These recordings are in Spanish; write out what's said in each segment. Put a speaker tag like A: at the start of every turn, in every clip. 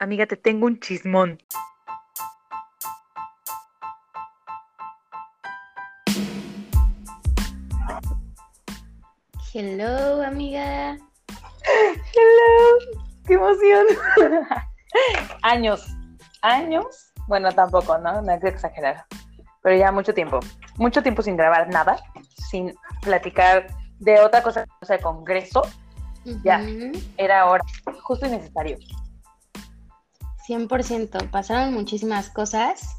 A: Amiga, te tengo un chismón.
B: Hello, amiga.
A: Hello. Qué emoción. años. Años. Bueno, tampoco, ¿no? No hay que exagerar. Pero ya mucho tiempo. Mucho tiempo sin grabar nada. Sin platicar de otra cosa, o sea, congreso. Ya. Era hora. Justo y necesario.
B: 100%. Pasaron muchísimas cosas.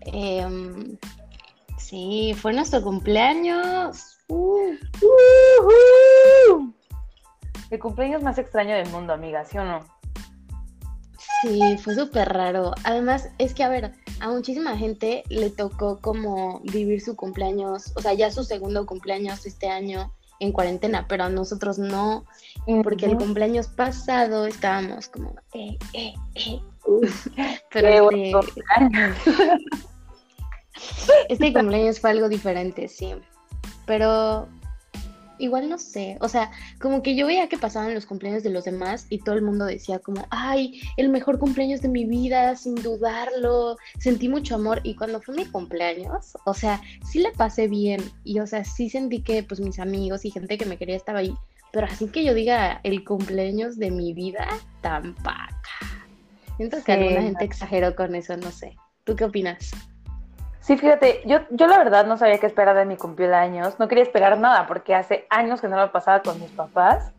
B: Em, sí, fue nuestro cumpleaños. Uh.
A: El cumpleaños más extraño del mundo, amiga, ¿sí o no?
B: Sí, fue súper raro. Además, es que, a ver, a muchísima gente le tocó como vivir su cumpleaños, o sea, ya su segundo cumpleaños este año en cuarentena, pero a nosotros no, porque el cumpleaños pasado estábamos como, eh, eh, eh. Pero este, este cumpleaños fue algo diferente, sí. Pero igual no sé, o sea, como que yo veía que pasaban los cumpleaños de los demás y todo el mundo decía como, ay, el mejor cumpleaños de mi vida, sin dudarlo, sentí mucho amor y cuando fue mi cumpleaños, o sea, sí le pasé bien y, o sea, sí sentí que pues mis amigos y gente que me quería estaba ahí, pero así que yo diga el cumpleaños de mi vida, tampoco. Siento que alguna gente exageró con eso, no sé. ¿Tú qué opinas?
A: Sí, fíjate, yo, yo la verdad no sabía qué esperar de mi cumpleaños, no quería esperar nada porque hace años que no lo pasaba con mis papás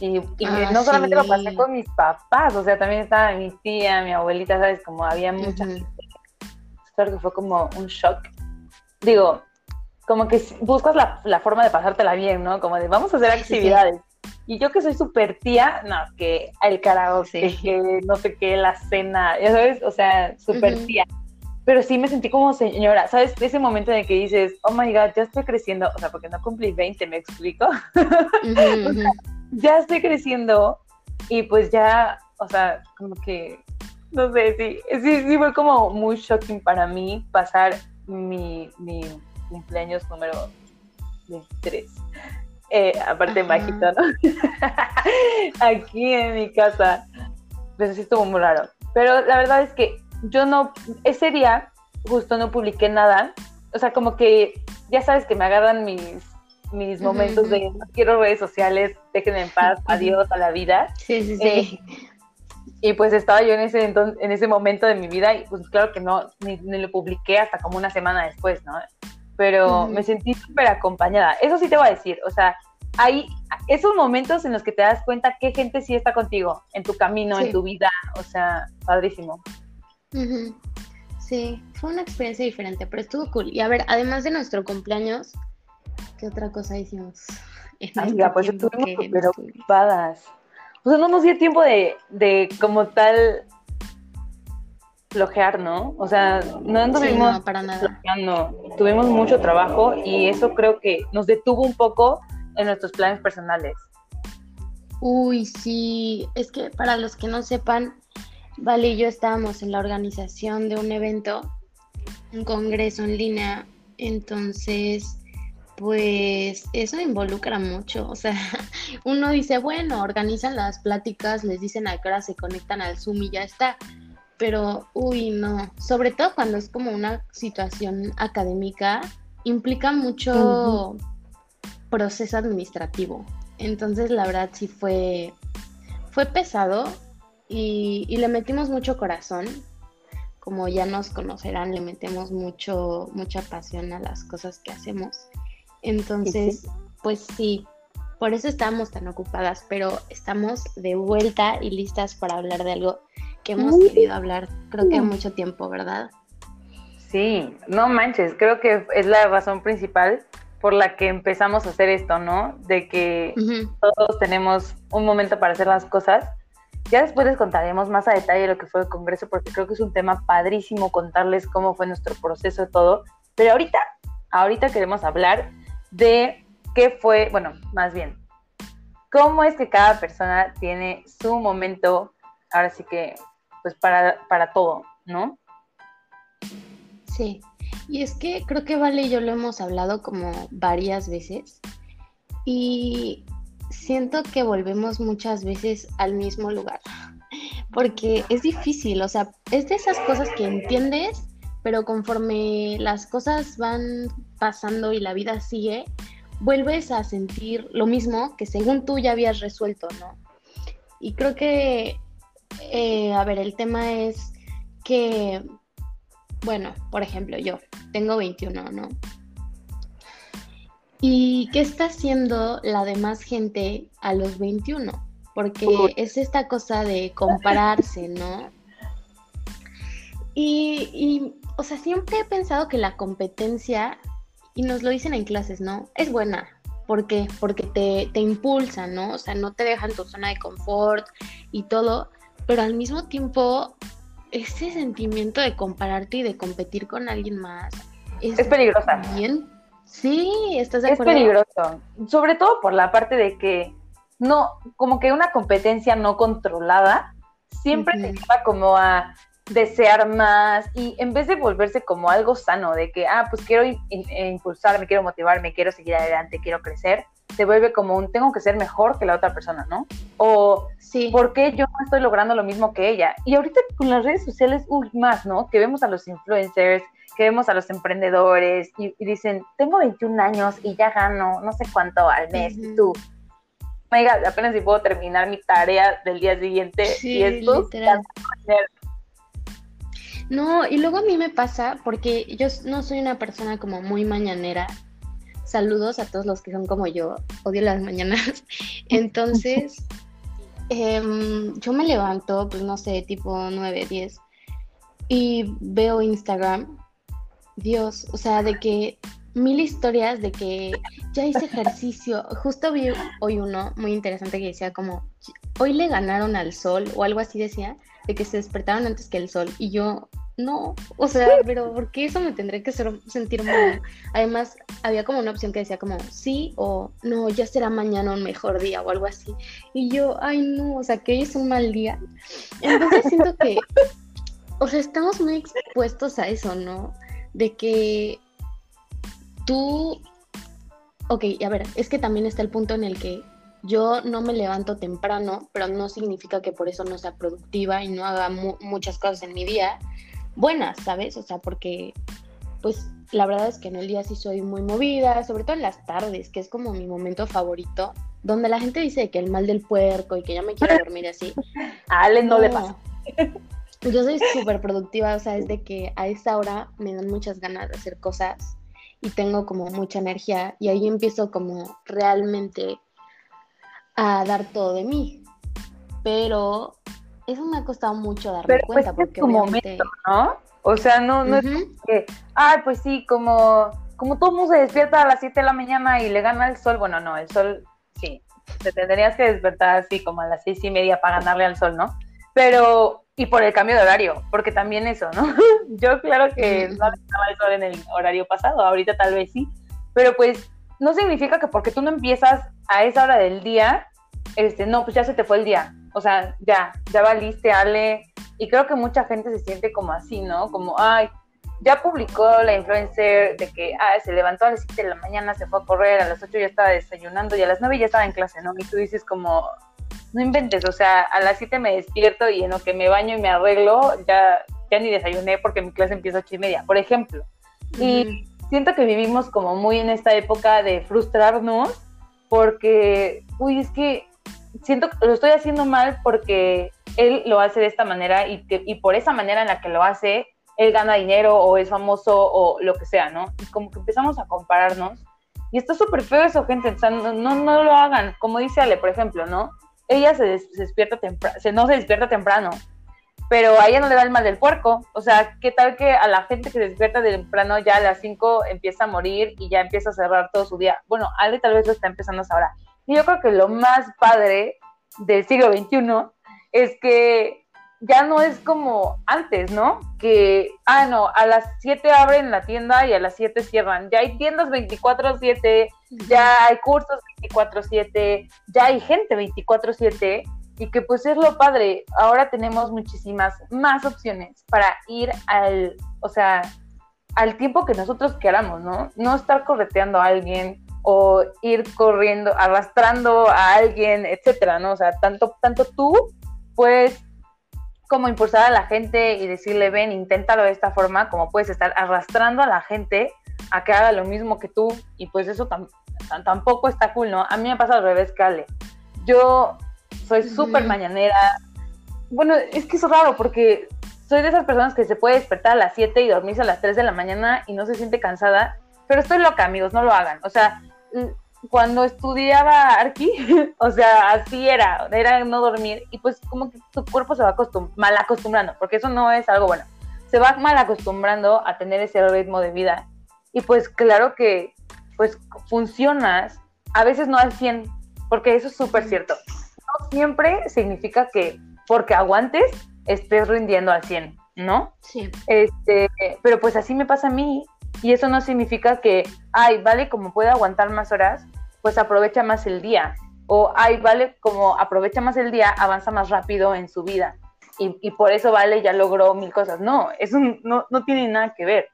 A: y, ah, no solamente lo pasé con mis papás, o sea, también estaba mi tía, mi abuelita, ¿sabes? Como había mucha gente. Claro que fue como un shock. Digo, como que buscas la, la, forma de pasártela bien, ¿no? Como de vamos a hacer actividades. Y yo que soy súper tía, no, que el karaoke, que no sé qué, la cena, ya sabes, o sea, súper tía pero sí me sentí como señora, ¿sabes? Ese momento en el que dices, oh my god, ya estoy creciendo, o sea, porque no cumplí 20, ¿me explico? ya estoy creciendo y pues ya, o sea, como que, no sé, sí, sí, sí fue como muy shocking para mí pasar mi, mi cumpleaños número 23. Eh, aparte mágico, ¿no? Aquí en mi casa. Pues sí estuvo muy raro. Pero la verdad es que yo no, ese día justo no publiqué nada, o sea, como que ya sabes que me agarran mis, mis momentos de no quiero redes sociales, déjenme en paz, adiós a la vida.
B: Sí, sí, sí. Eh,
A: y pues estaba yo en ese, en ese momento de mi vida y pues claro que no, ni, lo publiqué hasta como una semana después, ¿no? Pero me sentí súper acompañada. Eso sí te voy a decir, o sea, hay esos momentos en los que te das cuenta qué gente sí está contigo en tu camino, en tu vida, o sea, padrísimo.
B: Sí, fue una experiencia diferente, pero estuvo cool. Y a ver, además de nuestro cumpleaños, ¿qué otra cosa hicimos?
A: Amiga, este pues estuvimos súper ocupadas. O sea, no nos dio tiempo de, de como tal flojear, ¿no? O sea, no anduvimos
B: no, para nada.
A: Tuvimos mucho trabajo y eso creo que nos detuvo un poco en nuestros planes personales.
B: Uy, sí, es que para los que no sepan, Vale y yo estábamos en la organización de un evento, un congreso en línea, entonces pues eso involucra mucho, o sea, uno dice, bueno, organizan las pláticas, les dicen a qué hora se conectan al Zoom y ya está, pero uy, no, sobre todo cuando es como una situación académica, implica mucho proceso administrativo, entonces la verdad sí fue, fue pesado, y, le metimos mucho corazón. Como ya nos conocerán, le metemos mucho, mucha pasión a las cosas que hacemos. Entonces, pues sí, por eso estamos tan ocupadas, pero estamos de vuelta y listas para hablar de algo que hemos querido hablar, creo que mucho tiempo, ¿verdad?
A: Sí, no manches, creo que es la razón principal por la que empezamos a hacer esto, ¿no? De que todos tenemos un momento para hacer las cosas ya después les contaremos más a detalle lo que fue el Congreso, porque creo que es un tema padrísimo contarles cómo fue nuestro proceso todo. Pero ahorita, ahorita queremos hablar de qué fue, bueno, más bien, cómo es que cada persona tiene su momento, ahora sí que, pues para, para todo, ¿no?
B: Sí, y es que creo que Vale y yo lo hemos hablado como varias veces. Y siento que volvemos muchas veces al mismo lugar. porque es difícil, o sea, es de esas cosas que entiendes, pero conforme las cosas van pasando y la vida sigue, vuelves a sentir lo mismo que según tú ya habías resuelto, ¿no? Y creo que, eh, a ver, el tema es que, bueno, por ejemplo, yo tengo 21, ¿no? ¿Y qué está haciendo la demás gente a los 21? Porque es esta cosa de compararse, ¿no? Y, y, o sea, siempre he pensado que la competencia, y nos lo dicen en clases, ¿no? Es buena. ¿Por qué? Porque te, te impulsa, ¿no? O sea, no te dejan tu zona de confort y todo, pero al mismo tiempo, ese sentimiento de compararte y de competir con alguien más
A: es, es peligrosa.
B: Bien Sí, estás de acuerdo.
A: Es peligroso, sobre todo por la parte de que no, como que una competencia no controlada siempre te lleva como a desear más y en vez de volverse como algo sano, de que, ah, pues quiero impulsarme, quiero motivarme, quiero seguir adelante, quiero crecer, se vuelve como un tengo que ser mejor que la otra persona, ¿no? O sí. ¿por qué yo no estoy logrando lo mismo que ella? Y ahorita con las redes sociales, uy, más, ¿no? Que vemos a los influencers, que vemos a los emprendedores y, dicen, tengo 21 años y ya gano no sé cuánto al mes, y tú, oiga, apenas si puedo terminar mi tarea del día siguiente y esto
B: no, y luego a mí me pasa, porque yo no soy una persona como muy mañanera. Saludos a todos los que son como yo, odio las mañanas. Entonces, em, yo me levanto, pues no sé, tipo 9, 10, y veo Instagram Dios, o sea, de que mil historias de que ya hice ejercicio. Justo vi hoy uno muy interesante que decía como, hoy le ganaron al sol o algo así decía, de que se despertaron antes que el sol. Y yo, no, o sea, pero ¿por qué eso me tendré que sentir mal? Además, había como una opción que decía como, sí o no, ya será mañana un mejor día o algo así. Y yo, ay no, o sea, que hoy es un mal día. Entonces siento que, o sea, estamos muy expuestos a eso, ¿no? De que tú, ok, a ver, es que también está el punto en el que yo no me levanto temprano, pero no significa que por eso no sea productiva y no haga muchas cosas en mi día buenas, ¿sabes? O sea, porque pues la verdad es que en el día sí soy muy movida, sobre todo en las tardes, que es como mi momento favorito, donde la gente dice que el mal del puerco y que ya me quiero dormir así.
A: A Ale no, no le pasa.
B: Yo soy súper productiva, o sea, es de que a esa hora me dan muchas ganas de hacer cosas y tengo como mucha energía y ahí empiezo como realmente a dar todo de mí. Pero eso me ha costado mucho darme Pero pues, cuenta
A: pues porque es momento, ¿no? O sea, no, no es que, ay, pues sí, como, como todo mundo se despierta a las 7 de la mañana y le gana el sol, bueno, no, el sol, sí, te tendrías que despertar así como a las seis y media para ganarle al sol, ¿no? Pero y por el cambio de horario, porque también eso, ¿no? Yo claro que no estaba eso en el horario pasado, ahorita tal vez sí, pero pues no significa que porque tú no empiezas a esa hora del día, este, no, pues ya se te fue el día, o sea, ya, ya valiste, Ale, y creo que mucha gente se siente como así, ¿no? Como, ay, ya publicó la influencer de que ah, se levantó a las 7 de la mañana, se fue a correr, a las 8 ya estaba desayunando y a las 9 ya estaba en clase, ¿no? Y tú dices como, no inventes, o sea, a las 7 me despierto y en lo que me baño y me arreglo, ya, ya ni desayuné porque mi clase empieza a 8 y media, por ejemplo. Y siento que vivimos como muy en esta época de frustrarnos porque, uy, es que siento que lo estoy haciendo mal porque él lo hace de esta manera y, que, y por esa manera en la que lo hace, él gana dinero o es famoso o lo que sea, ¿no? Y como que empezamos a compararnos. Y está súper feo eso, gente. O sea, no, no, no, lo hagan. Como dice Ale, por ejemplo, ¿no? Ella se, despierta temprano, no se despierta temprano, pero a ella no le da el mal del puerco. O sea, ¿qué tal que a la gente que se despierta temprano ya a las 5 empieza a morir y ya empieza a cerrar todo su día? Bueno, Ale tal vez lo está empezando ahora. Y yo creo que lo más padre del siglo XXI es que ya no es como antes, ¿no? Que, ah, no, a las 7 abren la tienda y a las 7 cierran. Ya hay tiendas 24/7, ya hay cursos 24/7, ya hay gente 24/7 y que pues es lo padre. Ahora tenemos muchísimas más opciones para ir al, o sea, al tiempo que nosotros queramos, ¿no? No estar correteando a alguien o ir corriendo, arrastrando a alguien, etcétera, ¿no? O sea, tanto, tanto tú puedes como impulsar a la gente y decirle, ven, inténtalo de esta forma, como puedes estar arrastrando a la gente a que haga lo mismo que tú, y pues eso tampoco está cool, ¿no? A mí me pasa al revés que Ale. Yo soy súper mañanera. Bueno, es que es raro porque soy de esas personas que se puede despertar a las 7 y dormirse a las 3 de la mañana y no se siente cansada, pero estoy loca, amigos, no lo hagan. O sea, cuando estudiaba Arqui, o sea, así era, era no dormir y pues como que tu cuerpo se va mal acostumbrando, porque eso no es algo bueno. Se va mal acostumbrando a tener ese ritmo de vida y pues claro que pues funcionas, a veces no al 100, porque eso es súper cierto. No siempre significa que porque aguantes estés rindiendo al 100, ¿no?
B: Sí.
A: Este, pero pues así me pasa a mí y eso no significa que, ay, vale, como puede aguantar más horas, pues aprovecha más el día. O, ay, vale, como aprovecha más el día, avanza más rápido en su vida. Y, por eso vale, ya logró mil cosas. No, eso no, no tiene nada que ver.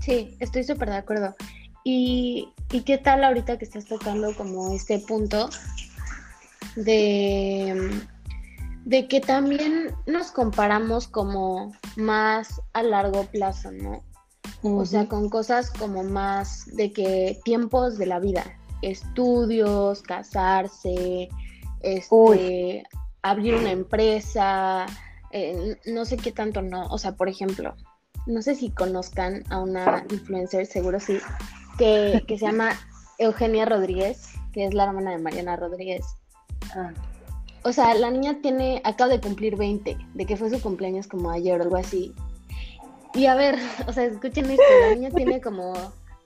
B: Sí, estoy súper de acuerdo. ¿Y, ¿Y qué tal ahorita que estás tocando como este punto de, de que también nos comparamos como más a largo plazo, ¿no? O sea, con cosas como más de que tiempos de la vida, estudios, casarse, este, abrir una empresa, eh, no sé qué tanto no. O sea, por ejemplo, no sé si conozcan a una influencer, seguro sí, que, se llama Eugenia Rodríguez, que es la hermana de Mariana Rodríguez. Ah. O sea, la niña tiene, acaba de cumplir 20, de que fue su cumpleaños como ayer o algo así. Y a ver, o sea, escuchen esto, la niña tiene como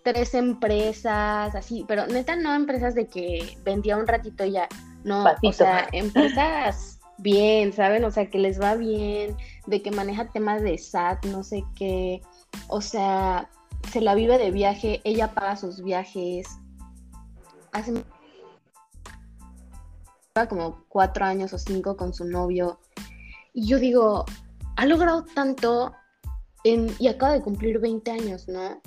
B: tres empresas, así, pero neta no empresas de que vendía un ratito y ya, no, o sea, empresas bien, ¿saben? O sea, que les va bien, de que maneja temas de SAT, no sé qué, o sea, se la vive de viaje, ella paga sus viajes, hace como cuatro años o cinco con su novio, y yo digo, ha logrado tanto y acaba de cumplir 20 años, ¿no?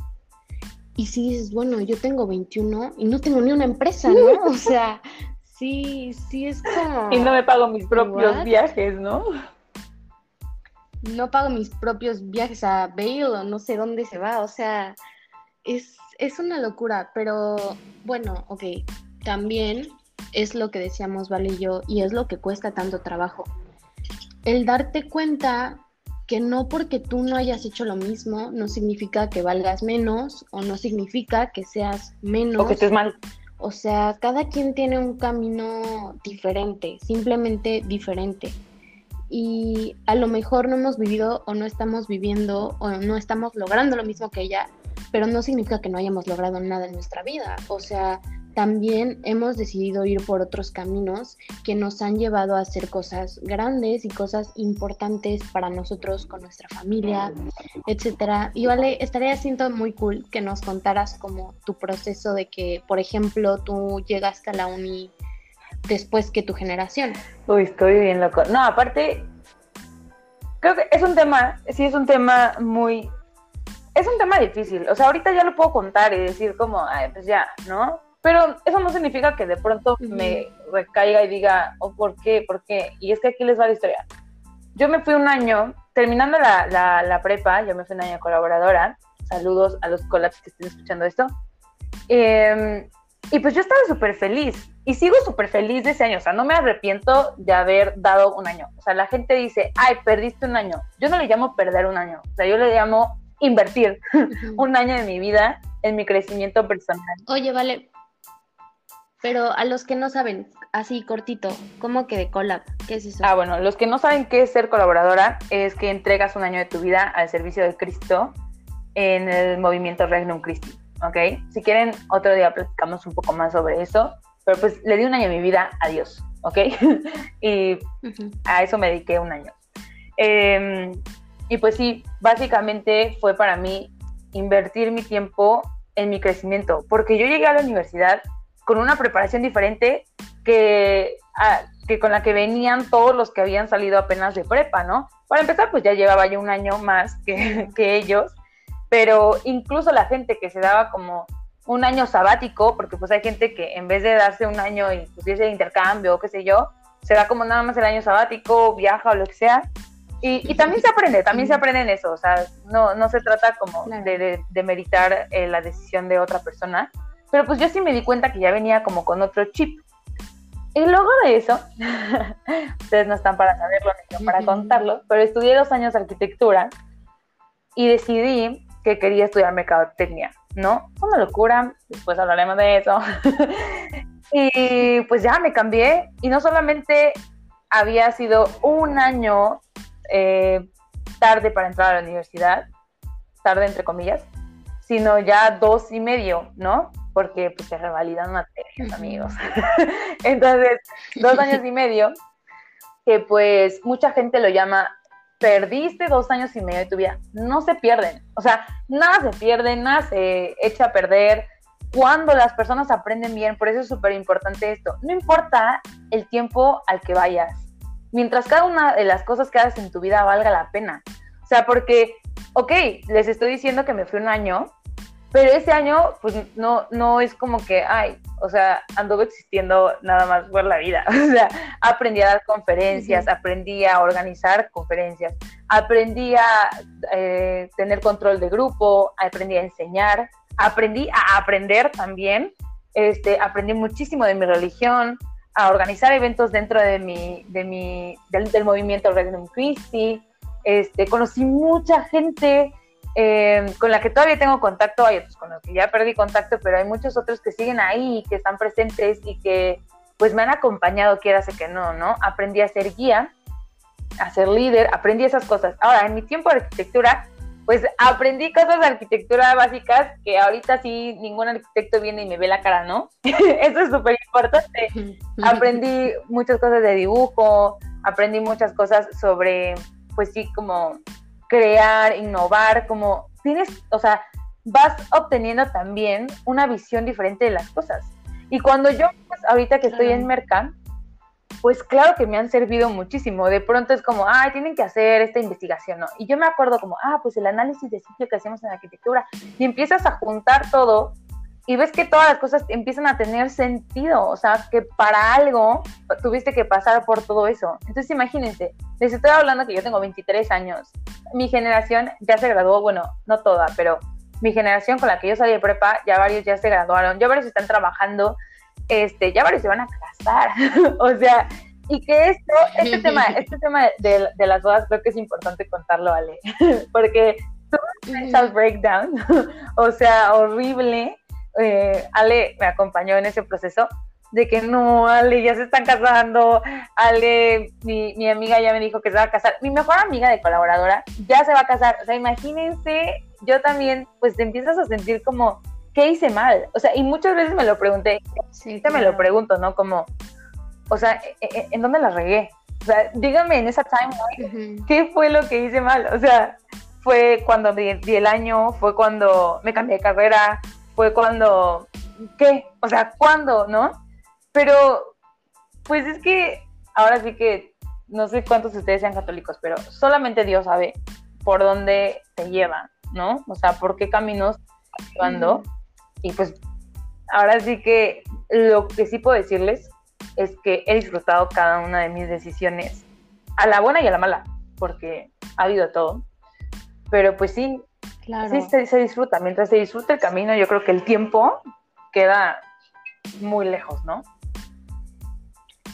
B: Y si dices, bueno, yo tengo 21 y no tengo ni una empresa, ¿no? O sea, sí, sí es como...
A: Y no me pago mis propios viajes, ¿no?
B: No pago mis propios viajes a Bale o no sé dónde se va, o sea, es, es una locura, pero bueno, ok, también es lo que decíamos Vale y yo, y es lo que cuesta tanto trabajo. El darte cuenta que no porque tú no hayas hecho lo mismo no significa que valgas menos o no significa que seas menos.
A: O que estés mal.
B: O sea, cada quien tiene un camino diferente, simplemente diferente. Y a lo mejor no hemos vivido o no estamos viviendo o no estamos logrando lo mismo que ella, pero no significa que no hayamos logrado nada en nuestra vida. O sea, también hemos decidido ir por otros caminos que nos han llevado a hacer cosas grandes y cosas importantes para nosotros con nuestra familia, etcétera. Y vale, estaría siento muy cool que nos contaras como tu proceso de que, por ejemplo, tú llegaste a la uni después que tu generación.
A: Uy, estoy bien loco. No, aparte, creo que es un tema, sí es un tema muy es un tema difícil. O sea, ahorita ya lo puedo contar y decir como, ay, pues ya, ¿no? Pero eso no significa que de pronto me recaiga y diga, oh, ¿por qué? ¿Por qué? Y es que aquí les va la historia. Yo me fui un año, terminando la, la, prepa, yo me fui un año colaboradora. Saludos a los collabs que estén escuchando esto. Em, y pues yo estaba súper feliz y sigo súper feliz de ese año. O sea, no me arrepiento de haber dado un año. O sea, la gente dice, ay, perdiste un año. Yo no le llamo perder un año. O sea, yo le llamo invertir un año de mi vida en mi crecimiento personal.
B: Oye, vale, pero a los que no saben, así cortito, ¿cómo que de collab? ¿Qué es eso?
A: Ah, bueno, los que no saben qué es ser colaboradora es que entregas un año de tu vida al servicio de Cristo en el movimiento Regnum Christi, ¿ok? Si quieren, otro día platicamos un poco más sobre eso, pero pues le di un año de mi vida a Dios, ¿ok? y a eso me dediqué un año. Em, y pues sí, básicamente fue para mí invertir mi tiempo en mi crecimiento, porque yo llegué a la universidad con una preparación diferente que, que con la que venían todos los que habían salido apenas de prepa, ¿no? Para empezar, pues ya llevaba yo un año más que, que ellos, pero incluso la gente que se daba como un año sabático, porque pues hay gente que en vez de darse un año y pues irse de intercambio o qué sé yo, se da como nada más el año sabático, viaja o lo que sea. Y, también se aprende, también se aprende en eso, o sea, no, no se trata como de, de, meritar eh, la decisión de otra persona, pero pues yo sí me di cuenta que ya venía como con otro chip. Y luego de eso, ustedes no están para saberlo ni para contarlo, pero estudié dos años arquitectura y decidí que quería estudiar mercadotecnia, ¿no? Una locura, después hablaremos de eso. y pues ya me cambié y no solamente había sido un año eh, tarde para entrar a la universidad, tarde entre comillas, sino ya dos y medio, ¿no? Porque pues se revalidan materias, amigos. Entonces, dos años y medio, que pues mucha gente lo llama, perdiste dos años y medio de tu vida. No se pierden, o sea, nada se pierde, nada se echa a perder. Cuando las personas aprenden bien, por eso es súper importante esto. No importa el tiempo al que vayas, mientras cada una de las cosas que haces en tu vida valga la pena. O sea, porque, ok, les estoy diciendo que me fui un año, pero ese año, pues no, no es como que, ay, o sea, anduve existiendo nada más por la vida. O sea, aprendí a dar conferencias, aprendí a organizar conferencias, aprendí a eh, tener control de grupo, aprendí a enseñar, aprendí a aprender también, este, aprendí muchísimo de mi religión, a organizar eventos dentro de mi, de mi, del, movimiento Regnum Christi. Este, conocí mucha gente eh, con la que todavía tengo contacto, hay otros con los que ya perdí contacto, pero hay muchos otros que siguen ahí, que están presentes y que pues me han acompañado, quiera que no, ¿no? Aprendí a ser guía, a ser líder, aprendí esas cosas. Ahora, en mi tiempo de arquitectura, pues aprendí cosas de arquitectura básicas que ahorita sí ningún arquitecto viene y me ve la cara, ¿no? Eso es súper importante. aprendí muchas cosas de dibujo, aprendí muchas cosas sobre, pues sí, como crear, innovar, como tienes, o sea, vas obteniendo también una visión diferente de las cosas. Y cuando yo, pues ahorita que estoy en Mercan, pues claro que me han servido muchísimo. De pronto es como, ay, tienen que hacer esta investigación, ¿no? Y yo me acuerdo como, ah, pues el análisis de sitio que hacemos en arquitectura, y empiezas a juntar todo y ves que todas las cosas empiezan a tener sentido, o sea, que para algo tuviste que pasar por todo eso. Entonces imagínense, les estoy hablando que yo tengo 23 años, mi generación ya se graduó, bueno, no toda, pero mi generación con la que yo salí de prepa, ya varios ya se graduaron, ya varios están trabajando, este, ya varios se van a casar, o sea, y que esto, este tema, este tema de, de, las bodas creo que es importante contarlo, Ale, porque tuve un mental breakdown, o sea, horrible, eh, Ale me acompañó en ese proceso, de que no, Ale, ya se están casando, Ale, mi, mi, amiga ya me dijo que se va a casar, mi mejor amiga de colaboradora ya se va a casar, o sea, imagínense, yo también, pues te empiezas a sentir como, ¿qué hice mal? O sea, y muchas veces me lo pregunté, sí, me lo pregunto, ¿no? Como, o sea, ¿e, e, ¿en dónde la regué? O sea, dígame en esa timeline, ¿qué fue lo que hice mal? O sea, fue cuando di, el año, fue cuando me cambié de carrera, fue cuando, ¿qué? O sea, ¿cuándo, no? Pero, pues es que ahora sí que no sé cuántos de ustedes sean católicos, pero solamente Dios sabe por dónde te lleva, ¿no? O sea, por qué caminos llevando. Y pues ahora sí que lo que sí puedo decirles es que he disfrutado cada una de mis decisiones, a la buena y a la mala, porque ha habido todo. Pero pues sí, sí se, disfruta. Mientras se disfruta el camino, yo creo que el tiempo queda muy lejos, ¿no?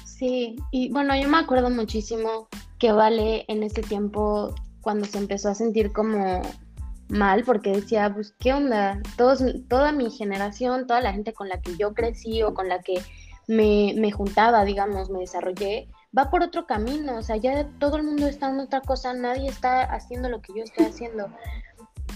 B: Sí, y bueno, yo me acuerdo muchísimo que Vale en ese tiempo, cuando se empezó a sentir como mal porque decía, pues, ¿qué onda? Todos, toda mi generación, toda la gente con la que yo crecí o con la que me, me juntaba, digamos, me desarrollé, va por otro camino, o sea, ya todo el mundo está en otra cosa, nadie está haciendo lo que yo estoy haciendo.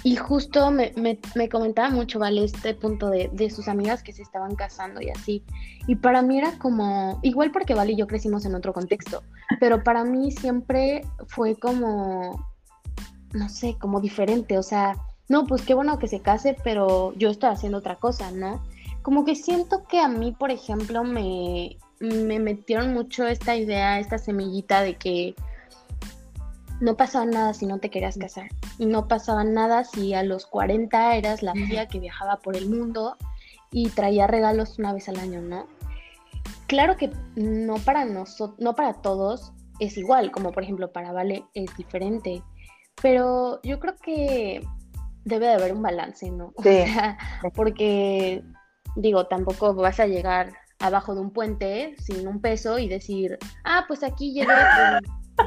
B: Y justo me, me, me comentaba mucho, ¿vale? Este punto de, de, sus amigas que se estaban casando y así. Y para mí era como, igual porque Vale yo crecimos en otro contexto, pero para mí siempre fue como, no sé, como diferente, o sea, no, pues qué bueno que se case, pero yo estoy haciendo otra cosa, ¿no? Como que siento que a mí, por ejemplo, me, me metieron mucho esta idea, esta semillita de que no pasaba nada si no te querías casar. Y no pasaba nada si a los 40 eras la tía que viajaba por el mundo y traía regalos una vez al año, ¿no? claro que no para nosotros, no para todos es igual, como por ejemplo para Vale es diferente, pero yo creo que debe de haber un balance, ¿no? O sea, porque digo, tampoco vas a llegar abajo de un puente sin un peso y decir, ah, pues aquí llegué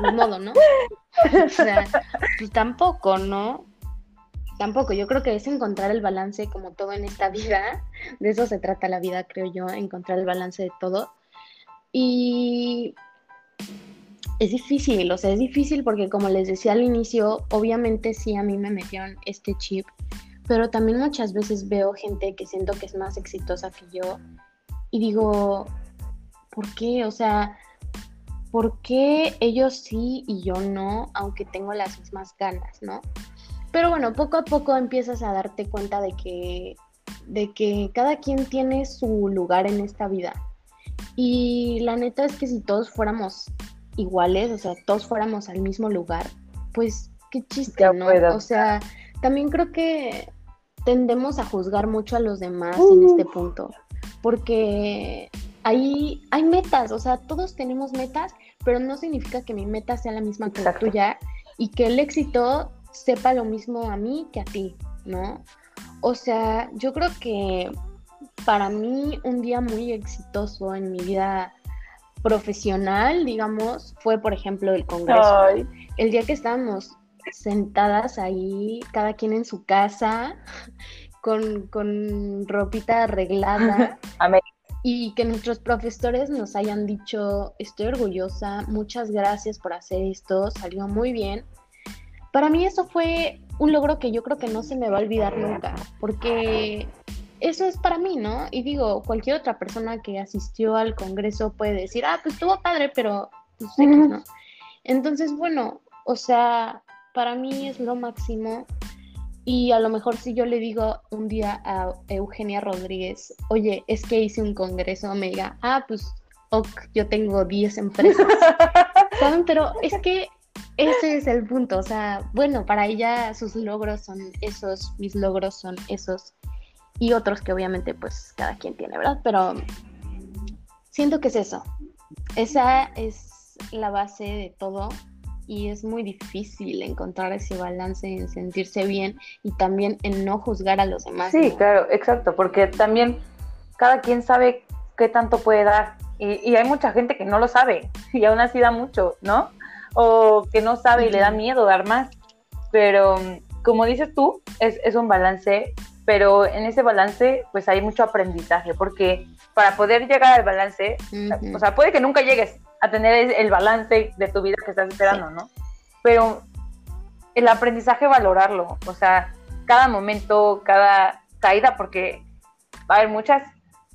B: de modo, ¿no? O sea, pues tampoco, ¿no? Tampoco, yo creo que es encontrar el balance como todo en esta vida, de eso se trata la vida, creo yo, encontrar el balance de todo. Y es difícil, o sea, es difícil porque como les decía al inicio, obviamente sí a mí me metieron este chip, pero también muchas veces veo gente que siento que es más exitosa que yo y digo, ¿por qué? O sea, ¿por qué ellos sí y yo no, aunque tengo las mismas ganas, ¿no? Pero bueno, poco a poco empiezas a darte cuenta de que, de que cada quien tiene su lugar en esta vida. Y la neta es que si todos fuéramos iguales, o sea, todos fuéramos al mismo lugar, pues qué chiste, ¿no? O sea, también creo que tendemos a juzgar mucho a los demás en este punto, porque ahí hay metas, o sea, todos tenemos metas, pero no significa que mi meta sea la misma que la tuya y que el éxito sepa lo mismo a mí que a ti, ¿no? O sea, yo creo que para mí un día muy exitoso en mi vida profesional, digamos, fue por ejemplo el Congreso. El día que estábamos sentadas ahí, cada quien en su casa, con, con ropita arreglada. y que nuestros profesores nos hayan dicho, estoy orgullosa, muchas gracias por hacer esto, salió muy bien. Para mí eso fue un logro que yo creo que no se me va a olvidar nunca, porque eso es para mí, ¿no? Y digo, cualquier otra persona que asistió al Congreso puede decir, ah, pues estuvo padre, pero sé ¿no? Entonces, bueno, o sea, para mí es lo máximo. Y a lo mejor si yo le digo un día a Eugenia Rodríguez, oye, es que hice un congreso, me diga, ah, pues, ok, yo tengo 10 empresas. ¿Saben? Pero es que ese es el punto. O sea, bueno, para ella sus logros son esos, mis logros son esos y otros que obviamente pues cada quien tiene, ¿verdad? Pero siento que es eso. Esa es la base de todo y es muy difícil encontrar ese balance en sentirse bien y también en no juzgar a los demás.
A: Sí, claro, exacto, porque también cada quien sabe qué tanto puede dar y, hay mucha gente que no lo sabe y aún así da mucho, ¿no? O que no sabe y le da miedo dar más, pero como dices tú, es, es un balance pero en ese balance pues hay mucho aprendizaje, porque para poder llegar al balance, o sea, puede que nunca llegues a tener el balance de tu vida que estás esperando, ¿no? Pero el aprendizaje valorarlo, o sea, cada momento, cada caída, porque va a haber muchas,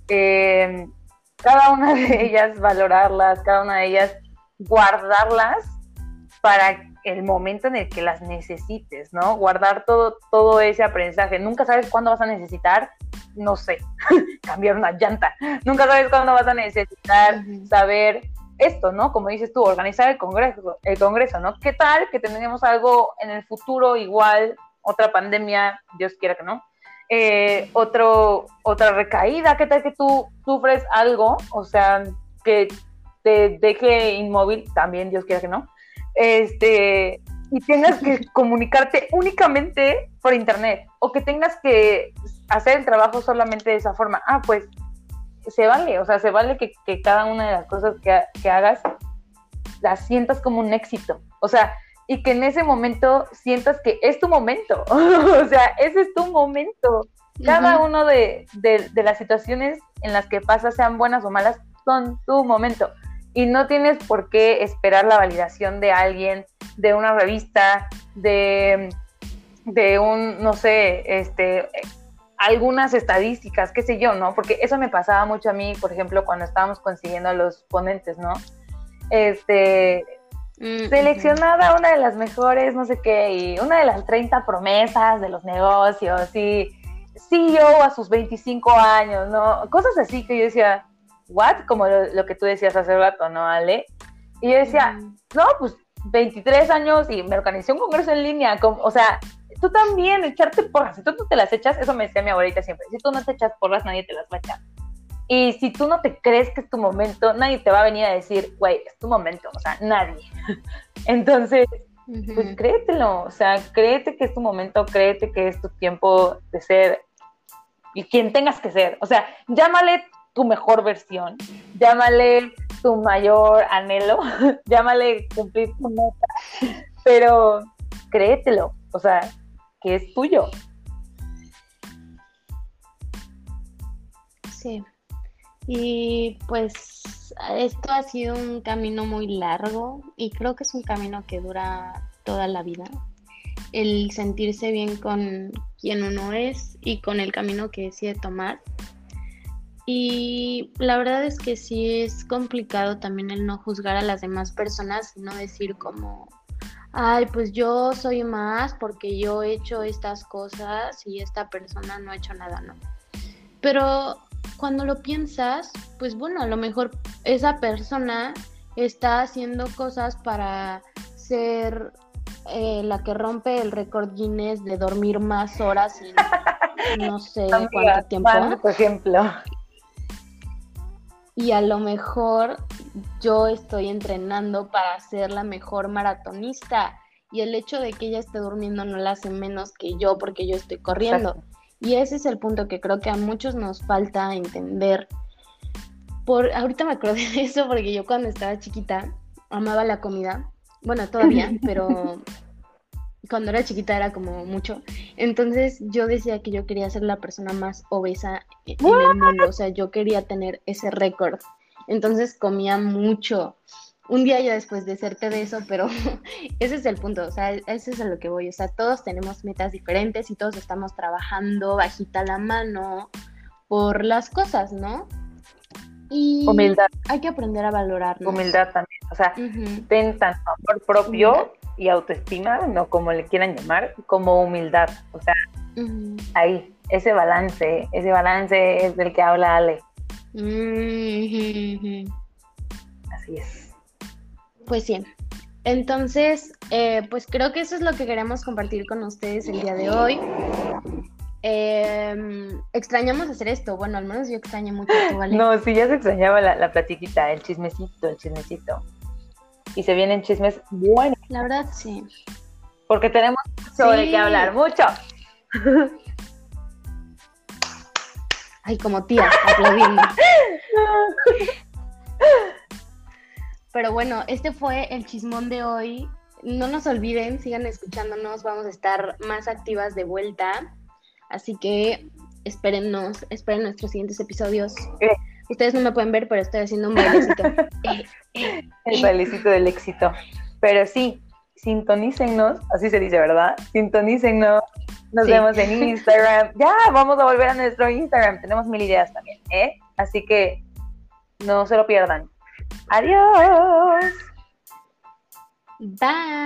A: eh, cada una de ellas valorarlas, cada una de ellas guardarlas para el momento en el que las necesites, ¿no? Guardar todo, todo ese aprendizaje. Nunca sabes cuándo vas a necesitar, no sé, cambiar una llanta. Nunca sabes cuándo vas a necesitar saber esto, ¿no? Como dices tú, organizar el congreso, el congreso, ¿no? ¿Qué tal que tenemos algo en el futuro igual, otra pandemia, Dios quiera que no? Eh, otro, otra recaída, ¿qué tal que tú sufres algo? O sea, que te deje inmóvil, también Dios quiera que no este, y tengas que comunicarte únicamente por internet o que tengas que hacer el trabajo solamente de esa forma. Ah, pues se vale, o sea, se vale que, cada una de las cosas que, hagas las sientas como un éxito. O sea, y que en ese momento sientas que es tu momento. o sea, ese es tu momento. Cada uno de, de, las situaciones en las que pasas, sean buenas o malas, son tu momento y no tienes por qué esperar la validación de alguien, de una revista, de, de un, no sé, este, algunas estadísticas, qué sé yo, ¿no? Porque eso me pasaba mucho a mí, por ejemplo, cuando estábamos consiguiendo a los ponentes, ¿no? Este, mm, seleccionada una de las mejores, no sé qué, y una de las 30 promesas de los negocios, y CEO a sus 25 años, ¿no? Cosas así que yo decía, ¿what? Como lo, que tú decías hace rato, ¿no, Ale? Y yo decía, no, pues 23 años y me organizé un congreso en línea, o sea, tú también, echarte porras, si tú no te las echas, eso me decía mi abuelita siempre, si tú no te echas porras, nadie te las va a echar. Y si tú no te crees que es tu momento, nadie te va a venir a decir, güey, es tu momento, o sea, nadie. Entonces, pues créetelo, o sea, créete que es tu momento, créete que es tu tiempo de ser y quien tengas que ser. O sea, llámale tu mejor versión, llámale tu mayor anhelo, llámale cumplir tu meta, pero créetelo, o sea, que es tuyo.
B: Sí. Y pues esto ha sido un camino muy largo y creo que es un camino que dura toda la vida. El sentirse bien con quien uno es y con el camino que decide tomar. Y la verdad es que sí es complicado también el no juzgar a las demás personas no decir como, ay, pues yo soy más porque yo he hecho estas cosas y esta persona no ha hecho nada, ¿no? Pero cuando lo piensas, pues bueno, a lo mejor esa persona está haciendo cosas para ser eh, la que rompe el récord Guinness de dormir más horas y no sé cuánto tiempo.
A: Por ejemplo.
B: Y a lo mejor yo estoy entrenando para ser la mejor maratonista y el hecho de que ella esté durmiendo no la hace menos que yo porque yo estoy corriendo. Y ese es el punto que creo que a muchos nos falta entender. Por, ahorita me acuerdo de eso porque yo cuando estaba chiquita amaba la comida. Bueno, todavía, pero cuando era chiquita era como mucho. Entonces yo decía que yo quería ser la persona más obesa en el mundo. O sea, yo quería tener ese récord. Entonces comía mucho un día ya después de serte de eso, pero ese es el punto, o sea, ese es a lo que voy, o sea, todos tenemos metas diferentes y todos estamos trabajando bajita la mano por las cosas, ¿no? Y
A: humildad.
B: Hay que aprender a valorar.
A: Humildad también, o sea, ten tanto amor propio y autoestima, no como le quieran llamar, como humildad, o sea, ahí, ese balance, ese balance es del que habla Ale. Así es.
B: Pues sí. Entonces, eh, pues creo que eso es lo que queremos compartir con ustedes el día de hoy. Em, extrañamos hacer esto. Bueno, al menos yo extraño mucho ¿vale?
A: No, sí, ya se extrañaba la, la platiquita, el chismecito, el chismecito. Y se vienen chismes buenos.
B: La verdad, sí.
A: Porque tenemos mucho de qué hablar, mucho.
B: Ay, como tía, aplaudiendo. Pero bueno, este fue el chismón de hoy. No nos olviden, sigan escuchándonos, vamos a estar más activas de vuelta. Así que espérennos, esperen nuestros siguientes episodios. Ustedes no me pueden ver, pero estoy haciendo un bailecito.
A: el bailecito del éxito. Pero sí, sintonícennos, así se dice, ¿verdad? Sintonícennos. Nos vemos en Instagram. Ya, vamos a volver a nuestro Instagram. Tenemos mil ideas también, ¿eh? Así que no se lo pierdan. Adiós.
B: Bye.